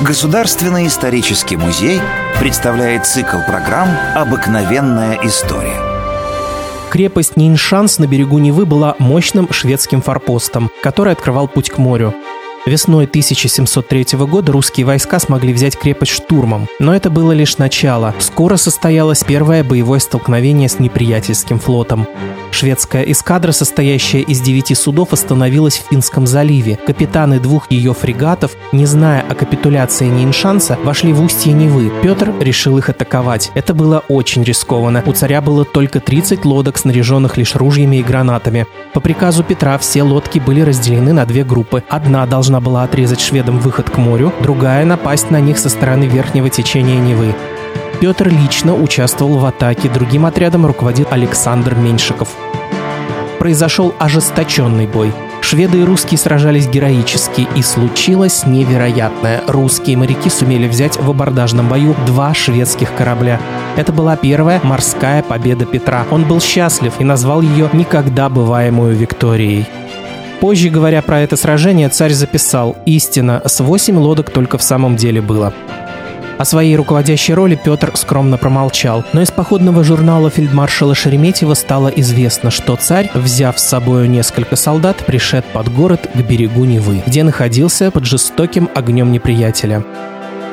Государственный исторический музей представляет цикл программ «Обыкновенная история». Крепость Ниншанс на берегу Невы была мощным шведским форпостом, который открывал путь к морю. Весной 1703 года русские войска смогли взять крепость штурмом, но это было лишь начало. Скоро состоялось первое боевое столкновение с неприятельским флотом. Шведская эскадра, состоящая из девяти судов, остановилась в Финском заливе. Капитаны двух ее фрегатов, не зная о капитуляции Ниншанса, вошли в устье Невы. Петр решил их атаковать. Это было очень рискованно. У царя было только 30 лодок, снаряженных лишь ружьями и гранатами. По приказу Петра все лодки были разделены на две группы. Одна должна была отрезать шведам выход к морю, другая – напасть на них со стороны верхнего течения Невы. Петр лично участвовал в атаке, другим отрядом руководил Александр Меньшиков. Произошел ожесточенный бой. Шведы и русские сражались героически, и случилось невероятное. Русские моряки сумели взять в абордажном бою два шведских корабля. Это была первая морская победа Петра. Он был счастлив и назвал ее «никогда бываемую Викторией». Позже, говоря про это сражение, царь записал «Истина, с восемь лодок только в самом деле было». О своей руководящей роли Петр скромно промолчал, но из походного журнала фельдмаршала Шереметьева стало известно, что царь, взяв с собой несколько солдат, пришед под город к берегу Невы, где находился под жестоким огнем неприятеля.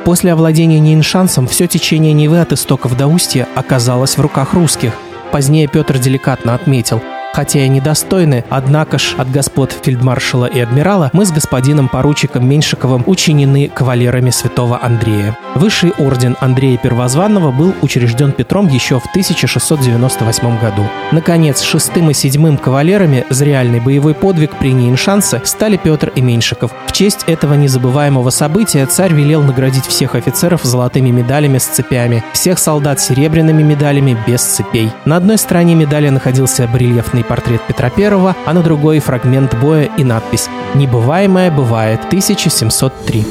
После овладения Нейншансом все течение Невы от истоков до устья оказалось в руках русских. Позднее Петр деликатно отметил – хотя и недостойны, однако ж от господ фельдмаршала и адмирала мы с господином поручиком Меньшиковым учинены кавалерами святого Андрея. Высший орден Андрея Первозванного был учрежден Петром еще в 1698 году. Наконец, шестым и седьмым кавалерами за реальный боевой подвиг при Нейншансе стали Петр и Меньшиков. В честь этого незабываемого события царь велел наградить всех офицеров золотыми медалями с цепями, всех солдат серебряными медалями без цепей. На одной стороне медали находился барельефный портрет Петра I, а на другой фрагмент боя и надпись «Небываемое бывает 1703».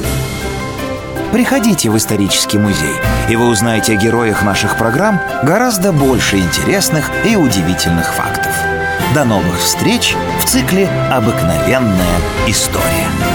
Приходите в исторический музей, и вы узнаете о героях наших программ гораздо больше интересных и удивительных фактов. До новых встреч в цикле «Обыкновенная история».